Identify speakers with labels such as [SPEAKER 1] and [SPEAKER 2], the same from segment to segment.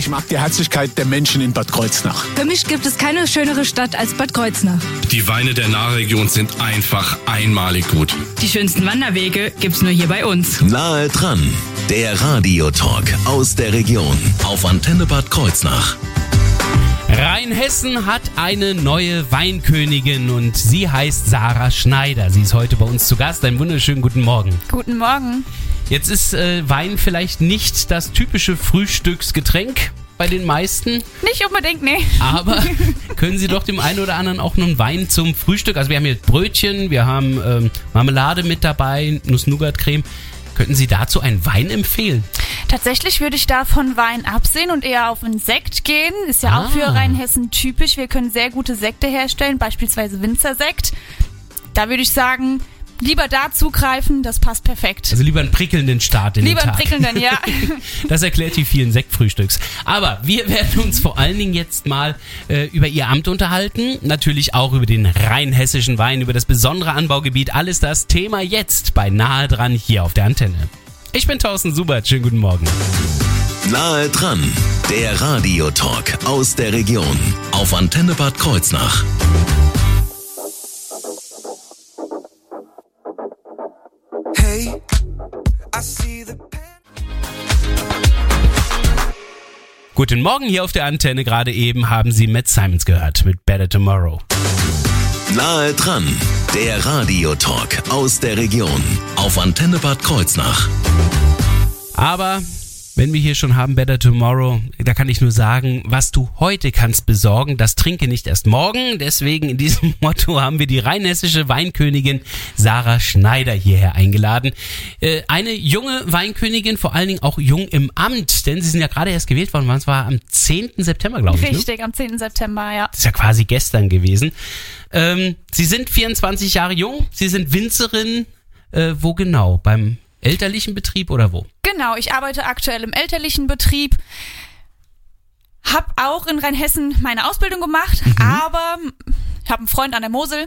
[SPEAKER 1] Ich mag die Herzlichkeit der Menschen in Bad Kreuznach.
[SPEAKER 2] Für mich gibt es keine schönere Stadt als Bad Kreuznach.
[SPEAKER 3] Die Weine der Nahregion sind einfach einmalig gut.
[SPEAKER 2] Die schönsten Wanderwege gibt's nur hier bei uns.
[SPEAKER 4] Nahe dran, der Radiotalk aus der Region auf Antenne Bad Kreuznach.
[SPEAKER 5] Rheinhessen hat eine neue Weinkönigin und sie heißt Sarah Schneider. Sie ist heute bei uns zu Gast. Einen wunderschönen guten Morgen.
[SPEAKER 6] Guten Morgen.
[SPEAKER 5] Jetzt ist äh, Wein vielleicht nicht das typische Frühstücksgetränk bei den meisten.
[SPEAKER 6] Nicht unbedingt, nee.
[SPEAKER 5] Aber können Sie doch dem einen oder anderen auch einen Wein zum Frühstück? Also wir haben hier Brötchen, wir haben ähm, Marmelade mit dabei, Nuss-Nougat-Creme. Könnten Sie dazu einen Wein empfehlen?
[SPEAKER 6] Tatsächlich würde ich da von Wein absehen und eher auf einen Sekt gehen. Ist ja
[SPEAKER 5] Ah.
[SPEAKER 6] auch für Rheinhessen typisch. Wir können sehr gute Sekte herstellen, beispielsweise Winzersekt. Da würde ich sagen, lieber da zugreifen, das passt perfekt.
[SPEAKER 5] Also lieber einen prickelnden Start in
[SPEAKER 6] lieber
[SPEAKER 5] den
[SPEAKER 6] einen
[SPEAKER 5] Tag.
[SPEAKER 6] prickelnden, ja.
[SPEAKER 5] Das erklärt die vielen Sektfrühstücks. Aber wir werden uns vor allen Dingen jetzt mal äh, über Ihr Amt unterhalten. Natürlich auch über den rheinhessischen Wein, über das besondere Anbaugebiet. Alles das Thema jetzt bei Nahe dran hier auf der Antenne. Ich bin Thorsten Subert. Schönen guten Morgen.
[SPEAKER 4] Nahe dran, der Radiotalk aus der Region auf Antenne Bad Kreuznach.
[SPEAKER 5] Guten Morgen hier auf der Antenne. Gerade eben haben Sie Matt Simons gehört mit Better Tomorrow.
[SPEAKER 4] Nahe dran, der Radiotalk aus der Region auf Antenne Bad Kreuznach.
[SPEAKER 5] Aber wenn wir hier schon haben Better Tomorrow, da kann ich nur sagen, was du heute kannst besorgen, das trinke nicht erst morgen. Deswegen in diesem Motto haben wir die rheinhessische Weinkönigin Sarah Schneider hierher eingeladen. Äh, eine junge Weinkönigin, vor allen Dingen auch jung im Amt, denn sie sind ja gerade erst gewählt worden, es war am 10. September, glaube ich. Ne?
[SPEAKER 6] Richtig, am 10. September, ja.
[SPEAKER 5] Das ist ja quasi gestern gewesen. Ähm, sie sind 24 Jahre jung, sie sind Winzerin. Äh, wo genau? Beim elterlichen Betrieb oder wo?
[SPEAKER 6] Genau, ich arbeite aktuell im elterlichen Betrieb. Hab auch in Rheinhessen meine Ausbildung gemacht,
[SPEAKER 5] Mhm.
[SPEAKER 6] aber habe einen Freund an der Mosel.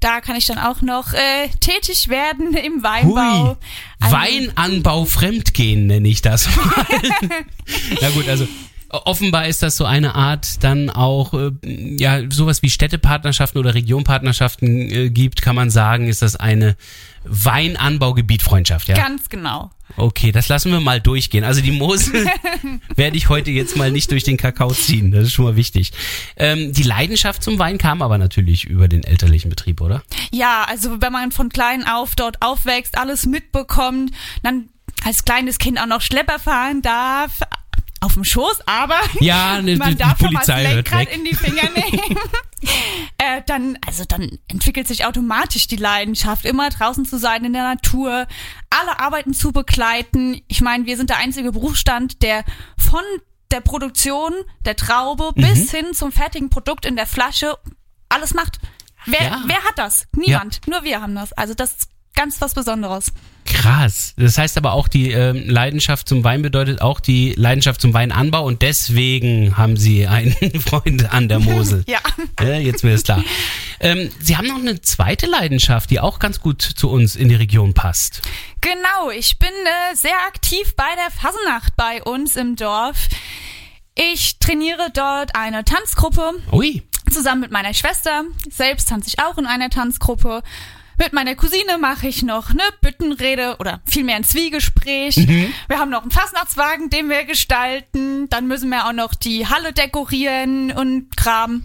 [SPEAKER 6] Da kann ich dann auch noch äh, tätig werden im Weinbau.
[SPEAKER 5] Hui.
[SPEAKER 6] Also-
[SPEAKER 5] Weinanbau fremdgehen nenne ich das mal. Na gut, also offenbar ist das so eine Art dann auch äh, ja sowas wie Städtepartnerschaften oder Regionpartnerschaften äh, gibt, kann man sagen, ist das eine Weinanbaugebietfreundschaft, ja?
[SPEAKER 6] Ganz genau.
[SPEAKER 5] Okay, das lassen wir mal durchgehen. Also die Mosel werde ich heute jetzt mal nicht durch den Kakao ziehen. Das ist schon mal wichtig. Ähm, die Leidenschaft zum Wein kam aber natürlich über den elterlichen Betrieb, oder?
[SPEAKER 6] Ja, also wenn man von klein auf dort aufwächst, alles mitbekommt, dann als kleines Kind auch noch Schlepper fahren darf, auf dem Schoß, aber
[SPEAKER 5] Ja, ne,
[SPEAKER 6] man
[SPEAKER 5] die
[SPEAKER 6] darf schon mal
[SPEAKER 5] Polizei
[SPEAKER 6] das Lenkrad in die Finger nehmen. äh, dann, also dann entwickelt sich automatisch die Leidenschaft, immer draußen zu sein in der Natur, alle Arbeiten zu begleiten. Ich meine, wir sind der einzige Berufsstand, der von der Produktion der Traube
[SPEAKER 5] Mhm.
[SPEAKER 6] bis hin zum fertigen Produkt in der Flasche alles macht. Wer,
[SPEAKER 5] Ja.
[SPEAKER 6] wer hat das? Niemand. Nur wir haben das. Also das ganz was Besonderes.
[SPEAKER 5] Krass. Das heißt aber auch, die ähm, Leidenschaft zum Wein bedeutet auch die Leidenschaft zum Weinanbau und deswegen haben Sie einen Freund an der Mosel.
[SPEAKER 6] Ja.
[SPEAKER 5] Ja, jetzt mir ist klar. Ähm, Sie haben noch eine zweite Leidenschaft, die auch ganz gut zu uns in die Region passt.
[SPEAKER 6] Genau, ich bin äh, sehr aktiv bei der Fasenacht bei uns im Dorf. Ich trainiere dort eine Tanzgruppe
[SPEAKER 5] Ui.
[SPEAKER 6] zusammen mit meiner Schwester. Selbst tanze ich auch in einer Tanzgruppe. Mit meiner Cousine mache ich noch eine Büttenrede oder vielmehr ein Zwiegespräch. Wir haben noch einen Fastnachtswagen, den wir gestalten. Dann müssen wir auch noch die Halle dekorieren und Kram.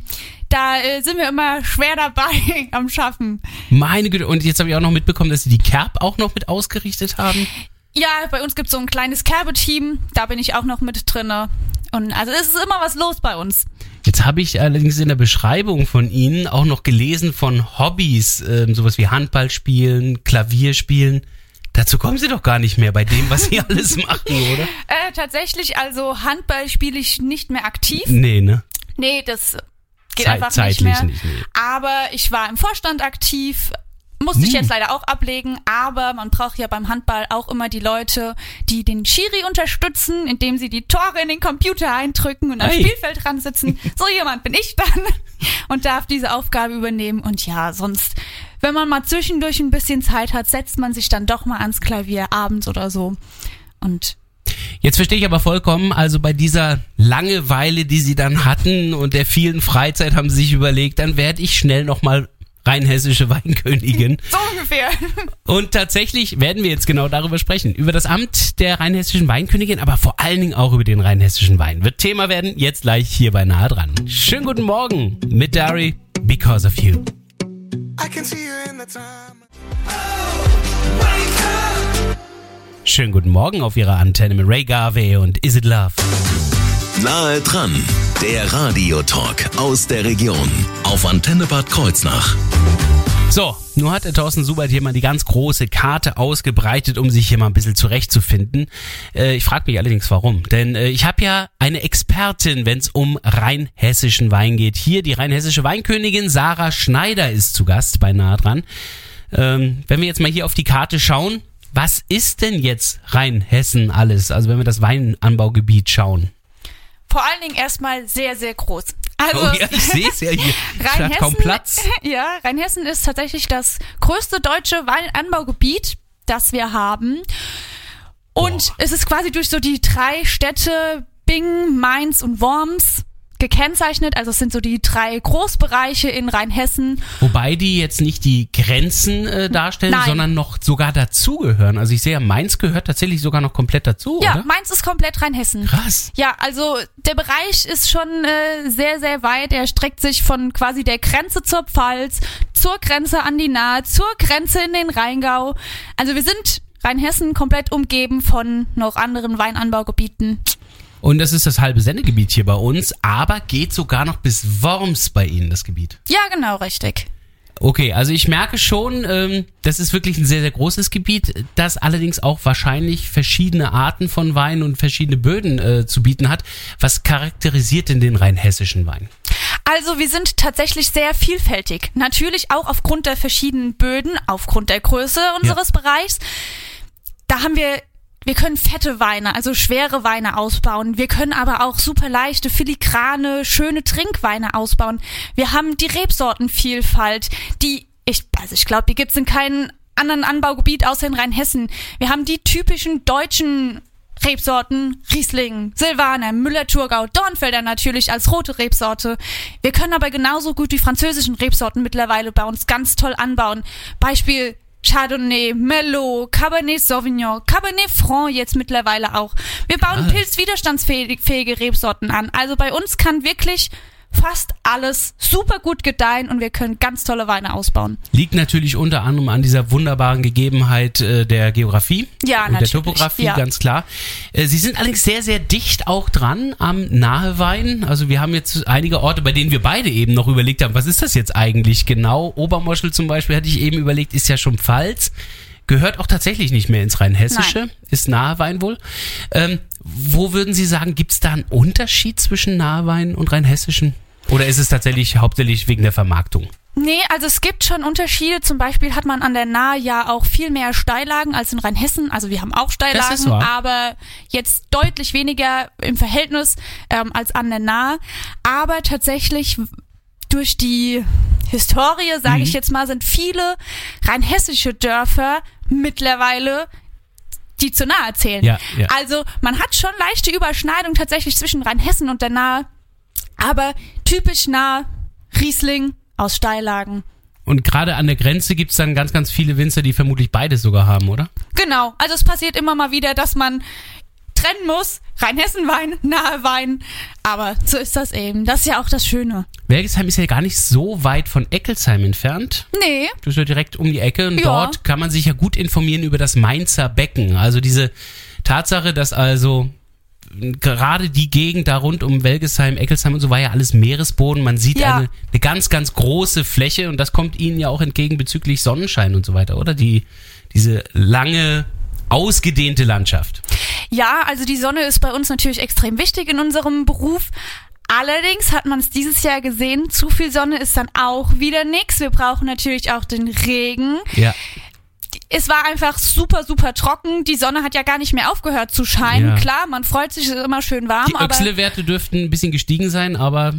[SPEAKER 6] Da äh, sind wir immer schwer dabei am Schaffen.
[SPEAKER 5] Meine Güte. Und jetzt habe ich auch noch mitbekommen, dass Sie die Kerb auch noch mit ausgerichtet haben.
[SPEAKER 6] Ja, bei uns gibt's so ein kleines Kerbeteam, da bin ich auch noch mit drinne. Und also es ist immer was los bei uns.
[SPEAKER 5] Jetzt habe ich allerdings in der Beschreibung von Ihnen auch noch gelesen von Hobbys, ähm, sowas wie Handball spielen, Klavier spielen. Dazu kommen Sie doch gar nicht mehr bei dem, was Sie alles machen, oder?
[SPEAKER 6] Äh, tatsächlich, also Handball spiele ich nicht mehr aktiv.
[SPEAKER 5] Nee, ne?
[SPEAKER 6] Nee, das geht
[SPEAKER 5] Zei-
[SPEAKER 6] einfach nicht mehr.
[SPEAKER 5] nicht, nee.
[SPEAKER 6] Aber ich war im Vorstand aktiv. Musste
[SPEAKER 5] Hm.
[SPEAKER 6] ich jetzt leider auch ablegen, aber man braucht ja beim Handball auch immer die Leute, die den Schiri unterstützen, indem sie die Tore in den Computer eindrücken und am
[SPEAKER 5] Ei.
[SPEAKER 6] Spielfeld dran sitzen. So jemand bin ich dann und darf diese Aufgabe übernehmen. Und ja, sonst, wenn man mal zwischendurch ein bisschen Zeit hat, setzt man sich dann doch mal ans Klavier abends oder so. Und
[SPEAKER 5] Jetzt verstehe ich aber vollkommen, also bei dieser Langeweile, die sie dann hatten und der vielen Freizeit haben sie sich überlegt, dann werde ich schnell nochmal rheinhessische Weinkönigin.
[SPEAKER 6] So ungefähr.
[SPEAKER 5] Und tatsächlich werden wir jetzt genau darüber sprechen. Über das Amt der rheinhessischen Weinkönigin, aber vor allen Dingen auch über den rheinhessischen Wein. Wird Thema werden, jetzt gleich hier bei Nahe dran. Schönen guten Morgen mit Dari, Because of You.
[SPEAKER 7] I can see you in the time.
[SPEAKER 5] Schönen guten Morgen auf Ihrer Antenne mit Ray Garvey und Is It Love.
[SPEAKER 4] Nahe dran, der Radiotalk aus der Region auf Antenne Bad Kreuznach.
[SPEAKER 5] So, hat der Thorsten Subert hier mal die ganz große Karte ausgebreitet, um sich hier mal ein bisschen zurechtzufinden. Äh, ich frage mich allerdings warum. Denn äh, ich habe ja eine Expertin, wenn es um rheinhessischen Wein geht. Hier die rheinhessische Weinkönigin Sarah Schneider ist zu Gast bei Nahe dran. Ähm, wenn wir jetzt mal hier auf die Karte schauen, was ist denn jetzt Rheinhessen alles? Also wenn wir das Weinanbaugebiet schauen.
[SPEAKER 6] Vor allen Dingen erstmal sehr, sehr groß. Also,
[SPEAKER 5] oh ja, ich sehe es ja hier. Hatte kaum Platz.
[SPEAKER 6] Ja, Rheinhessen ist tatsächlich das größte deutsche Weinanbaugebiet, das wir haben. Und es ist quasi durch so die drei Städte Bingen, Mainz und Worms gekennzeichnet. Also es sind so die drei Großbereiche in Rheinhessen.
[SPEAKER 5] Wobei die jetzt nicht die Grenzen äh, darstellen,
[SPEAKER 6] Nein.
[SPEAKER 5] sondern noch sogar dazugehören. Also ich sehe ja, Mainz gehört tatsächlich sogar noch komplett dazu,
[SPEAKER 6] Ja,
[SPEAKER 5] oder?
[SPEAKER 6] Mainz ist komplett Rheinhessen.
[SPEAKER 5] Krass.
[SPEAKER 6] Ja, also der Bereich ist schon äh, sehr, sehr weit. Er streckt sich von quasi der Grenze zur Pfalz, zur Grenze an die Nahe, zur Grenze in den Rheingau. Also wir sind Rheinhessen komplett umgeben von noch anderen Weinanbaugebieten.
[SPEAKER 5] Und das ist das halbe Sendegebiet hier bei uns, aber geht sogar noch bis Worms bei Ihnen, das Gebiet.
[SPEAKER 6] Ja, genau, richtig.
[SPEAKER 5] Okay, also ich merke schon, ähm, das ist wirklich ein sehr, sehr großes Gebiet, das allerdings auch wahrscheinlich verschiedene Arten von Wein und verschiedene Böden äh, zu bieten hat. Was charakterisiert denn den rheinhessischen Wein?
[SPEAKER 6] Also wir sind tatsächlich sehr vielfältig. Natürlich auch aufgrund der verschiedenen Böden, aufgrund der Größe unseres Bereichs. Da haben wir, wir können fette Weine, also schwere Weine ausbauen. Wir können aber auch super leichte, filigrane, schöne Trinkweine ausbauen. Wir haben die Rebsortenvielfalt, die, ich, also ich glaube, die gibt's in keinem anderen Anbaugebiet außer in Rheinhessen. Wir haben die typischen deutschen Rebsorten, Riesling, Silvaner, Müller-Thurgau, Dornfelder natürlich als rote Rebsorte. Wir können aber genauso gut die französischen Rebsorten mittlerweile bei uns ganz toll anbauen. Beispiel Chardonnay, Merlot, Cabernet Sauvignon, Cabernet Franc jetzt mittlerweile auch. Wir bauen
[SPEAKER 5] Ah.
[SPEAKER 6] pilzwiderstandsfähige Rebsorten an. Also bei uns kann wirklich fast alles super gut gedeihen und wir können ganz tolle Weine ausbauen.
[SPEAKER 5] Liegt natürlich unter anderem an dieser wunderbaren Gegebenheit äh, der Geografie
[SPEAKER 6] Ja,
[SPEAKER 5] und der
[SPEAKER 6] natürlich,
[SPEAKER 5] Topografie,
[SPEAKER 6] ja.
[SPEAKER 5] ganz klar. Äh, Sie sind allerdings sehr, sehr dicht auch dran am Nahewein. Also wir haben jetzt einige Orte, bei denen wir beide eben noch überlegt haben, was ist das jetzt eigentlich genau? Obermoschel zum Beispiel hatte ich eben überlegt, ist ja schon Pfalz. Gehört auch tatsächlich nicht mehr ins Rheinhessische,
[SPEAKER 6] Nein.
[SPEAKER 5] ist Nahewein wohl. Ähm, wo würden Sie sagen, gibt es da einen Unterschied zwischen Nahewein und Rheinhessischen? Oder ist es tatsächlich hauptsächlich wegen der Vermarktung?
[SPEAKER 6] Nee, also es gibt schon Unterschiede. Zum Beispiel hat man an der Nahe ja auch viel mehr Steillagen als in Rheinhessen. Also wir haben auch Steillagen, aber jetzt deutlich weniger im Verhältnis ähm, als an der Nahe. Aber tatsächlich durch die Historie, sage
[SPEAKER 5] Mhm.
[SPEAKER 6] ich jetzt mal, sind viele rheinhessische Dörfer mittlerweile die zu nahe zählen.
[SPEAKER 5] Ja, ja.
[SPEAKER 6] Also man hat schon leichte Überschneidung tatsächlich zwischen Rheinhessen und der Nahe, aber typisch nah Riesling aus Steillagen.
[SPEAKER 5] Und gerade an der Grenze gibt's dann ganz, ganz viele Winzer, die vermutlich beides sogar haben, oder?
[SPEAKER 6] Genau, also es passiert immer mal wieder, dass man trennen muss, Rheinhessen-Wein, nahe Wein, aber so ist das eben. Das ist ja auch das Schöne.
[SPEAKER 5] Welgesheim ist ja gar nicht so weit von Eckelsheim entfernt.
[SPEAKER 6] Nee,
[SPEAKER 5] Das ist ja direkt um die Ecke und
[SPEAKER 6] Ja.
[SPEAKER 5] dort kann man sich ja gut informieren über das Mainzer Becken. Also diese Tatsache, dass also gerade die Gegend da rund um Welgesheim, Eckelsheim und so war ja alles Meeresboden. Man sieht
[SPEAKER 6] Ja.
[SPEAKER 5] eine, eine ganz, ganz große Fläche und das kommt Ihnen ja auch entgegen bezüglich Sonnenschein und so weiter, oder? Die, diese lange, ausgedehnte Landschaft.
[SPEAKER 6] Ja, also die Sonne ist bei uns natürlich extrem wichtig in unserem Beruf. Allerdings hat man es dieses Jahr gesehen, zu viel Sonne ist dann auch wieder nix. Wir brauchen natürlich auch den Regen.
[SPEAKER 5] Ja.
[SPEAKER 6] Es war einfach super, super trocken. Die Sonne hat ja gar nicht mehr aufgehört zu scheinen.
[SPEAKER 5] Ja.
[SPEAKER 6] Klar, man freut sich, es ist immer schön warm,
[SPEAKER 5] Die Öxle-Werte dürften ein bisschen gestiegen sein, aber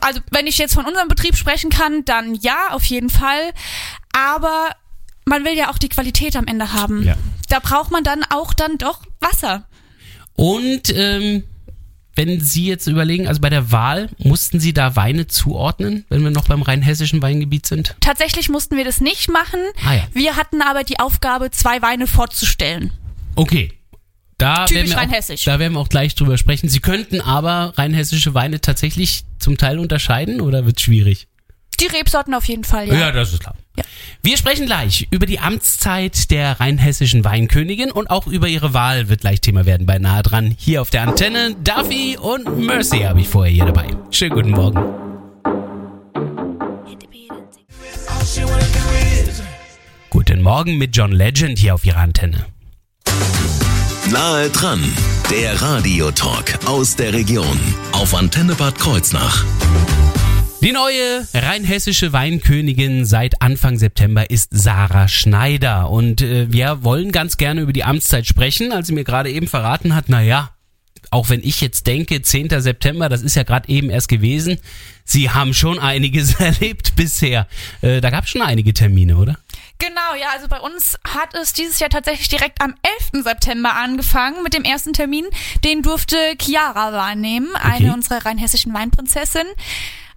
[SPEAKER 6] also wenn ich jetzt von unserem Betrieb sprechen kann, dann ja, auf jeden Fall. Aber man will ja auch die Qualität am Ende haben.
[SPEAKER 5] Ja.
[SPEAKER 6] Da braucht man dann auch dann doch Wasser.
[SPEAKER 5] Und ähm, wenn Sie jetzt überlegen, also bei der Wahl, mussten Sie da Weine zuordnen, wenn wir noch beim rheinhessischen Weingebiet sind?
[SPEAKER 6] Tatsächlich mussten wir das nicht machen.
[SPEAKER 5] Ah ja.
[SPEAKER 6] Wir hatten aber die Aufgabe, zwei Weine vorzustellen.
[SPEAKER 5] Okay. Da
[SPEAKER 6] Typisch
[SPEAKER 5] werden wir
[SPEAKER 6] rheinhessisch.
[SPEAKER 5] Auch, da werden wir auch gleich drüber sprechen. Sie könnten aber rheinhessische Weine tatsächlich zum Teil unterscheiden oder wird schwierig?
[SPEAKER 6] Die Rebsorten auf jeden Fall, ja.
[SPEAKER 5] das ist klar.
[SPEAKER 6] Ja.
[SPEAKER 5] Wir sprechen gleich über die Amtszeit der rheinhessischen Weinkönigin und auch über ihre Wahl wird gleich Thema werden bei Nahe dran. Hier auf der Antenne Duffy und Mercy habe ich vorher hier dabei. Schönen guten Morgen. Guten Morgen mit John Legend hier auf ihrer Antenne.
[SPEAKER 4] Nahe dran, der Radiotalk aus der Region auf Antenne Bad Kreuznach.
[SPEAKER 5] Die neue rheinhessische Weinkönigin seit Anfang September ist Sarah Schneider. Und äh, wir wollen ganz gerne über die Amtszeit sprechen, als sie mir gerade eben verraten hat, na ja, auch wenn ich jetzt denke, 10. September, das ist ja gerade eben erst gewesen, Sie haben schon einiges erlebt bisher. Äh, da gab es schon einige Termine, oder?
[SPEAKER 6] Genau, ja, also bei uns hat es dieses Jahr tatsächlich direkt am 11. September angefangen mit dem ersten Termin. Den durfte Chiara wahrnehmen, eine
[SPEAKER 5] Okay.
[SPEAKER 6] unserer rheinhessischen Weinprinzessin.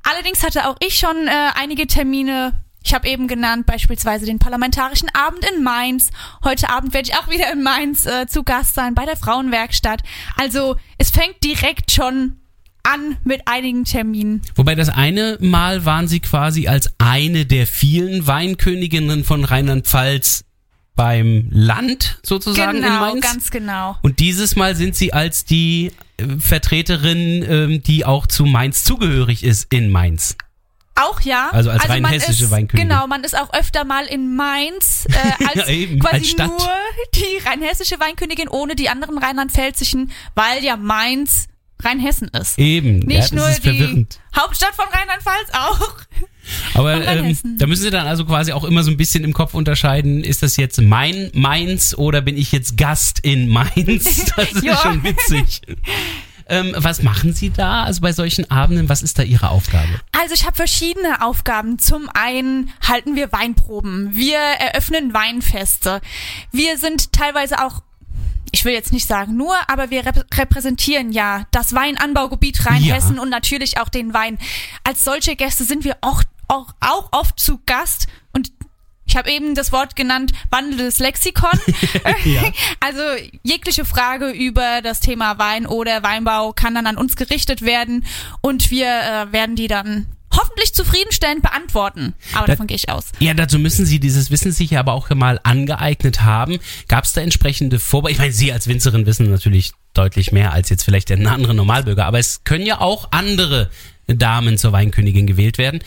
[SPEAKER 6] Allerdings hatte auch ich schon äh, einige Termine. Ich habe eben genannt, beispielsweise den Parlamentarischen Abend in Mainz. Heute Abend werde ich auch wieder in Mainz äh, zu Gast sein bei der Frauenwerkstatt. Also es fängt direkt schon an mit einigen Terminen.
[SPEAKER 5] Wobei das eine Mal waren Sie quasi als eine der vielen Weinköniginnen von Rheinland-Pfalz beim Land sozusagen in
[SPEAKER 6] Genau,
[SPEAKER 5] Mainz.
[SPEAKER 6] ganz genau.
[SPEAKER 5] Und dieses Mal sind Sie als die Vertreterin, ähm, die auch zu Mainz zugehörig ist in Mainz.
[SPEAKER 6] Auch ja.
[SPEAKER 5] Also als
[SPEAKER 6] man
[SPEAKER 5] rheinhessische
[SPEAKER 6] ist,
[SPEAKER 5] Weinkönigin.
[SPEAKER 6] Genau, man ist auch öfter mal in Mainz äh, als
[SPEAKER 5] Ja, eben,
[SPEAKER 6] quasi
[SPEAKER 5] als
[SPEAKER 6] nur die rheinhessische Weinkönigin ohne die anderen rheinland-pfälzischen, weil ja Mainz Rheinhessen ist.
[SPEAKER 5] Eben, ja,
[SPEAKER 6] Nicht
[SPEAKER 5] das
[SPEAKER 6] nur die
[SPEAKER 5] verwirrend.
[SPEAKER 6] Hauptstadt von Rheinland-Pfalz auch.
[SPEAKER 5] Aber ähm, da müssen Sie dann also quasi auch immer so ein bisschen im Kopf unterscheiden, ist das jetzt mein Mainz oder bin ich jetzt Gast in Mainz? Das ist
[SPEAKER 6] Ja.
[SPEAKER 5] schon witzig. Ähm, was machen Sie da, also bei solchen Abenden, was ist da Ihre Aufgabe?
[SPEAKER 6] Also ich habe verschiedene Aufgaben. Zum einen halten wir Weinproben, wir eröffnen Weinfeste, wir sind teilweise auch ich will jetzt nicht sagen nur, aber wir rep repräsentieren ja das Weinanbaugebiet Rheinhessen
[SPEAKER 5] Ja.
[SPEAKER 6] und natürlich auch den Wein. Als solche Gäste sind wir auch, auch, auch oft zu Gast und ich habe eben das Wort genannt, wandelndes Lexikon. Also jegliche Frage über das Thema Wein oder Weinbau kann dann an uns gerichtet werden und wir äh, werden die dann hoffentlich zufriedenstellend beantworten. Aber
[SPEAKER 5] Da-
[SPEAKER 6] davon gehe ich aus.
[SPEAKER 5] Ja, dazu müssen Sie dieses Wissen sicher aber auch mal angeeignet haben. Gab es da entsprechende Vorbereitungen? Ich meine, Sie als Winzerin wissen natürlich deutlich mehr als jetzt vielleicht der andere Normalbürger, aber es können ja auch andere Damen zur Weinkönigin gewählt werden.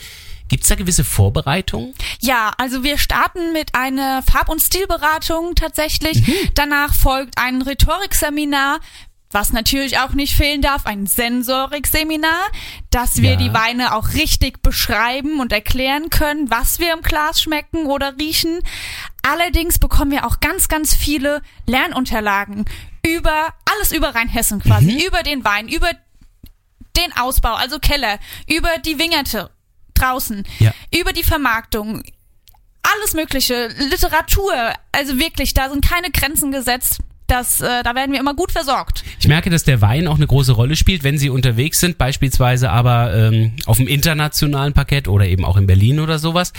[SPEAKER 5] Gibt es da gewisse Vorbereitungen?
[SPEAKER 6] Ja, also wir starten mit einer Farb- und Stilberatung tatsächlich.
[SPEAKER 5] Mhm.
[SPEAKER 6] Danach folgt ein Rhetorikseminar. Was natürlich auch nicht fehlen darf, ein Sensorikseminar, dass wir
[SPEAKER 5] Ja.
[SPEAKER 6] die Weine auch richtig beschreiben und erklären können, was wir im Glas schmecken oder riechen. Allerdings bekommen wir auch ganz, ganz viele Lernunterlagen über alles über Rheinhessen quasi,
[SPEAKER 5] Mhm.
[SPEAKER 6] über den Wein, über den Ausbau, also Keller, über die Wingerte draußen,
[SPEAKER 5] Ja.
[SPEAKER 6] über die Vermarktung, alles Mögliche, Literatur, also wirklich, da sind keine Grenzen gesetzt. Das, äh, da werden wir immer gut versorgt.
[SPEAKER 5] Ich merke, dass der Wein auch eine große Rolle spielt, wenn Sie unterwegs sind, beispielsweise aber ähm, auf dem internationalen Parkett oder eben auch in Berlin oder sowas.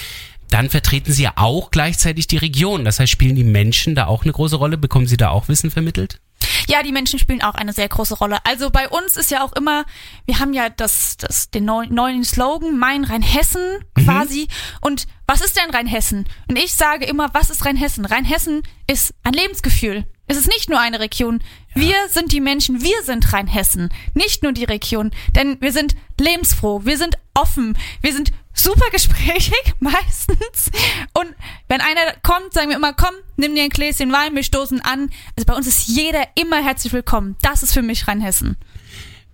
[SPEAKER 5] Dann vertreten Sie ja auch gleichzeitig die Region. Das heißt, spielen die Menschen da auch eine große Rolle? Bekommen Sie da auch Wissen vermittelt?
[SPEAKER 6] Ja, die Menschen spielen auch eine sehr große Rolle. Also bei uns ist ja auch immer, wir haben ja das, das, den neu- neuen Slogan, mein Rheinhessen quasi. Und was ist denn Rheinhessen? Und ich sage immer, was ist Rheinhessen? Rheinhessen ist ein Lebensgefühl. Es ist nicht nur eine Region. Wir sind die Menschen, wir sind Rheinhessen, nicht nur die Region. Denn wir sind lebensfroh, wir sind offen, wir sind super gesprächig meistens. Und wenn einer kommt, sagen wir immer, komm, nimm dir ein Gläschen Wein, wir stoßen an. Also bei uns ist jeder immer herzlich willkommen. Das ist für mich Rheinhessen.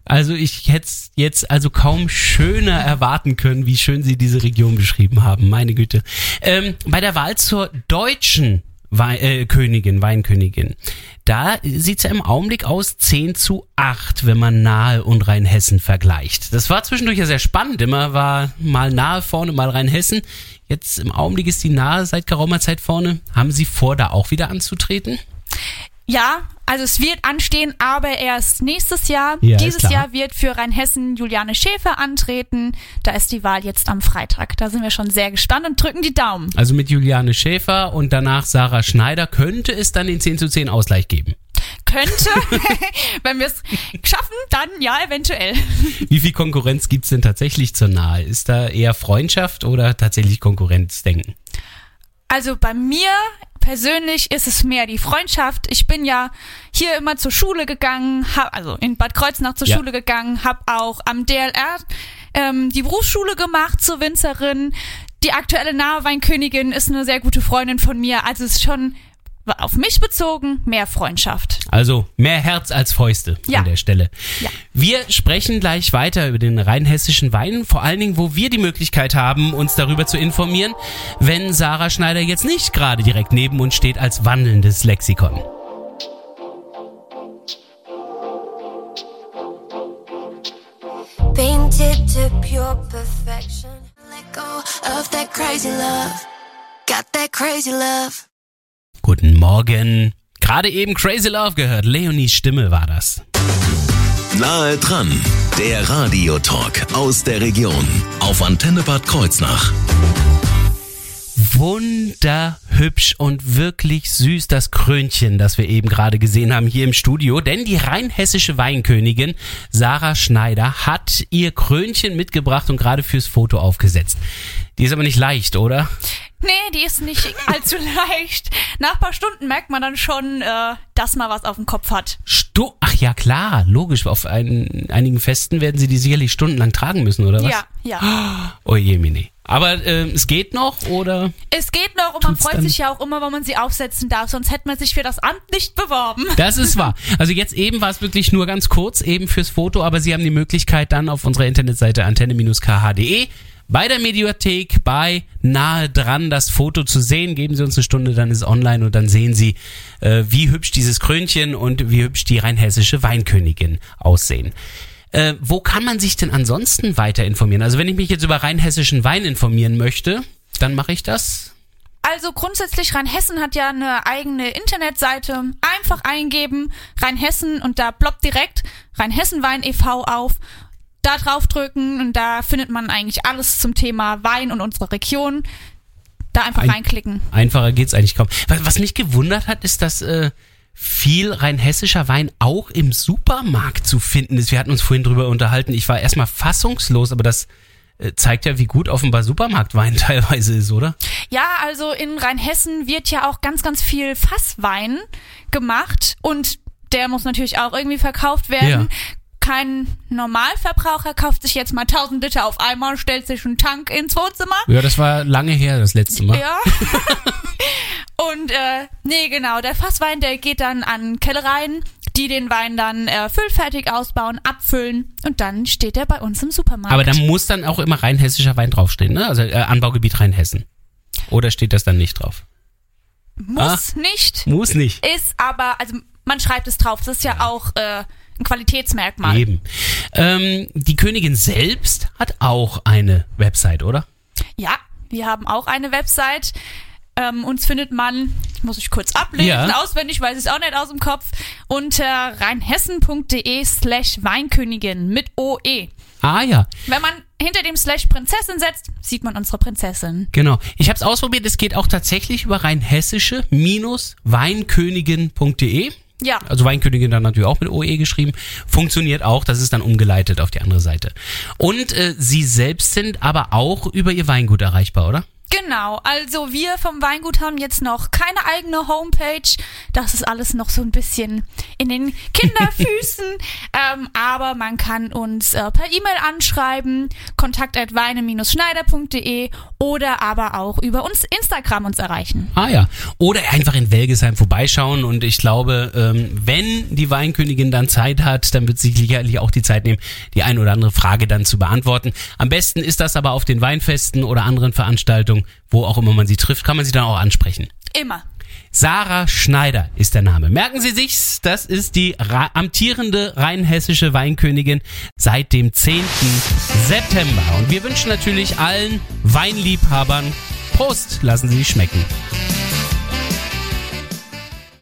[SPEAKER 5] Also ich hätte es jetzt also kaum schöner erwarten können, wie schön Sie diese Region beschrieben haben. Meine Güte. Ähm, bei der Wahl zur deutschen Wei äh, Königin, Weinkönigin, da sieht's ja im Augenblick aus 10 zu 8, wenn man Nahe und Rheinhessen vergleicht. Das war zwischendurch ja sehr spannend. Immer war mal Nahe vorne, mal Rheinhessen. Jetzt im Augenblick ist die Nahe seit geraumer Zeit vorne. Haben Sie vor, da auch wieder anzutreten?
[SPEAKER 6] Ja, also es wird anstehen, aber erst nächstes Jahr.
[SPEAKER 5] Ja,
[SPEAKER 6] Dieses. Jahr wird für Rheinhessen Juliane Schäfer antreten. Da ist die Wahl jetzt am Freitag. Da sind wir schon sehr gespannt und drücken die Daumen.
[SPEAKER 5] Also mit Juliane Schäfer und danach Sarah Schneider könnte es dann den 10 zu 10 Ausgleich geben.
[SPEAKER 6] Könnte, wenn wir es schaffen, dann ja, eventuell.
[SPEAKER 5] Wie viel Konkurrenz gibt's denn tatsächlich zur Nahe? Ist da eher Freundschaft oder tatsächlich Konkurrenzdenken?
[SPEAKER 6] Also bei mir persönlich ist es mehr die Freundschaft. Ich bin ja hier immer zur Schule gegangen, hab, also in Bad Kreuznach zur
[SPEAKER 5] Ja.
[SPEAKER 6] Schule gegangen, habe auch am DLR ähm, die Berufsschule gemacht zur Winzerin. Die aktuelle Naheweinkönigin ist eine sehr gute Freundin von mir. Also es ist schon auf mich bezogen mehr Freundschaft.
[SPEAKER 5] Also mehr Herz als Fäuste
[SPEAKER 6] Ja.
[SPEAKER 5] an der Stelle.
[SPEAKER 6] Ja.
[SPEAKER 5] Wir sprechen gleich weiter über den rheinhessischen Wein, vor allen Dingen, wo wir die Möglichkeit haben, uns darüber zu informieren, wenn Sarah Schneider jetzt nicht gerade direkt neben uns steht als wandelndes Lexikon.
[SPEAKER 8] painted to pure perfection. Let go of that crazy love. Got that crazy love.
[SPEAKER 5] Guten Morgen. Gerade eben Crazy Love gehört. Leonies Stimme war das.
[SPEAKER 4] Nahe dran, der Radiotalk aus der Region auf Antenne Bad Kreuznach.
[SPEAKER 5] Wunderhübsch und wirklich süß das Krönchen, das wir eben gerade gesehen haben hier im Studio. Denn die rheinhessische Weinkönigin Sarah Schneider hat ihr Krönchen mitgebracht und gerade fürs Foto aufgesetzt. Die ist aber nicht leicht, oder?
[SPEAKER 6] Nee, die ist nicht allzu leicht. Nach ein paar Stunden merkt man dann schon, äh, dass man was auf dem Kopf hat.
[SPEAKER 5] Stu Ach ja, klar, logisch. Auf ein, einigen Festen werden sie die sicherlich stundenlang tragen müssen, oder was?
[SPEAKER 6] Ja, ja.
[SPEAKER 5] Oh je, Mini. Aber ähm, es geht noch, oder?
[SPEAKER 6] Es geht noch und man freut
[SPEAKER 5] dann-
[SPEAKER 6] sich ja auch immer, wenn man sie aufsetzen darf, sonst hätte man sich für das Amt nicht beworben.
[SPEAKER 5] Das ist wahr. Also jetzt eben war es wirklich nur ganz kurz, eben fürs Foto, aber Sie haben die Möglichkeit dann auf unserer Internetseite antenne-kh.de bei der Mediothek bei nahe dran das Foto zu sehen. Geben Sie uns eine Stunde, dann ist es online und dann sehen Sie, äh, wie hübsch dieses Krönchen und wie hübsch die rheinhessische Weinkönigin aussehen. Äh, wo kann man sich denn ansonsten weiter informieren? Also wenn ich mich jetzt über rheinhessischen Wein informieren möchte, dann mache ich das.
[SPEAKER 6] Also grundsätzlich Rheinhessen hat ja eine eigene Internetseite. Einfach eingeben Rheinhessen und da ploppt direkt Rheinhessen Wein e.V. auf. Da draufdrücken und da findet man eigentlich alles zum Thema Wein und unsere Region. Da einfach
[SPEAKER 5] Ein-
[SPEAKER 6] reinklicken.
[SPEAKER 5] Einfacher geht's eigentlich kaum. Was, mich gewundert hat, ist, dass äh, viel rheinhessischer Wein auch im Supermarkt zu finden ist. Wir hatten uns vorhin drüber unterhalten. Ich war erstmal fassungslos, aber das äh, zeigt ja, wie gut offenbar Supermarktwein teilweise ist, oder?
[SPEAKER 6] Ja, also in Rheinhessen wird ja auch ganz, ganz viel Fasswein gemacht und der muss natürlich auch irgendwie verkauft werden.
[SPEAKER 5] Ja.
[SPEAKER 6] Kein Normalverbraucher kauft sich jetzt mal 1000 Liter auf einmal, stellt sich einen Tank ins Wohnzimmer.
[SPEAKER 5] Ja, das war lange her, das letzte Mal.
[SPEAKER 6] Ja. und äh, nee, genau, der Fasswein, der geht dann an Kellereien, die den Wein dann äh, füllfertig ausbauen, abfüllen und dann steht er bei uns im Supermarkt.
[SPEAKER 5] Aber da muss dann auch immer rheinhessischer Wein draufstehen, ne? Also äh, Anbaugebiet Rheinhessen. Oder steht das dann nicht drauf?
[SPEAKER 6] muss nicht,
[SPEAKER 5] Muss nicht.
[SPEAKER 6] ist aber, also man schreibt es drauf, das ist ja, auch äh, ein Qualitätsmerkmal.
[SPEAKER 5] Eben. Ähm, die Königin selbst hat auch eine Website, oder?
[SPEAKER 6] Ja, wir haben auch eine Website. Ähm, uns findet man, muss ich kurz ablesen,
[SPEAKER 5] Ja.
[SPEAKER 6] auswendig, weiß ich es auch nicht aus dem Kopf, unter rheinhessen.de slash Weinkönigin mit OE.
[SPEAKER 5] Ah ja,
[SPEAKER 6] Wenn man hinter dem Slash Prinzessin setzt, sieht man unsere Prinzessin.
[SPEAKER 5] Genau. Ich habe es ausprobiert. Es geht auch tatsächlich über rheinhessische-weinkönigin.de.
[SPEAKER 6] Ja,
[SPEAKER 5] Also Weinkönigin dann natürlich auch mit OE geschrieben. Funktioniert auch. Das ist dann umgeleitet auf die andere Seite. Und äh, Sie selbst sind aber auch über Ihr Weingut erreichbar, oder?
[SPEAKER 6] Genau. Also wir vom Weingut haben jetzt noch keine eigene Homepage. Das ist alles noch so ein bisschen in den Kinderfüßen. ähm, aber man kann uns äh, per E-Mail anschreiben, kontakt@weine-schneider.de oder aber auch über uns Instagram uns erreichen.
[SPEAKER 5] Ah ja. Oder einfach in Welgesheim vorbeischauen. Und ich glaube, ähm, wenn die Weinkönigin dann Zeit hat, dann wird sie sicherlich auch die Zeit nehmen, die ein oder andere Frage dann zu beantworten. Am besten ist das aber auf den Weinfesten oder anderen Veranstaltungen, wo auch immer man sie trifft, kann man sie dann auch ansprechen.
[SPEAKER 6] Immer.
[SPEAKER 5] Sarah Schneider ist der Name. Merken Sie sich's, das ist die amtierende rheinhessische Weinkönigin seit dem 10. September. Und wir wünschen natürlich allen Weinliebhabern Prost, lassen Sie sich schmecken.